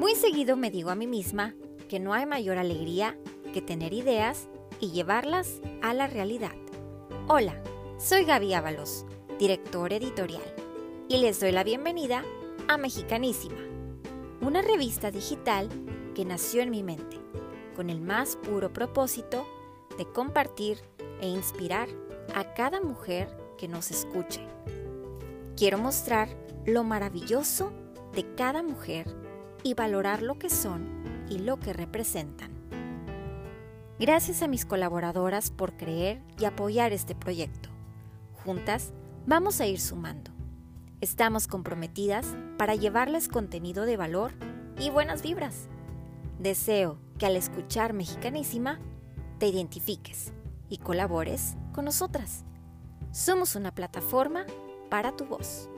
Muy seguido me digo a mí misma que no hay mayor alegría que tener ideas y llevarlas a la realidad. Hola, soy Gaby Ábalos, director editorial, y les doy la bienvenida a Mexicanísima, una revista digital que nació en mi mente, con el más puro propósito de compartir e inspirar a cada mujer que nos escuche. Quiero mostrar lo maravilloso de cada mujer y valorar lo que son y lo que representan. Gracias a mis colaboradoras por creer y apoyar este proyecto. Juntas vamos a ir sumando. Estamos comprometidas para llevarles contenido de valor y buenas vibras. Deseo que al escuchar Mexicanísima te identifiques y colabores con nosotras. Somos una plataforma para tu voz.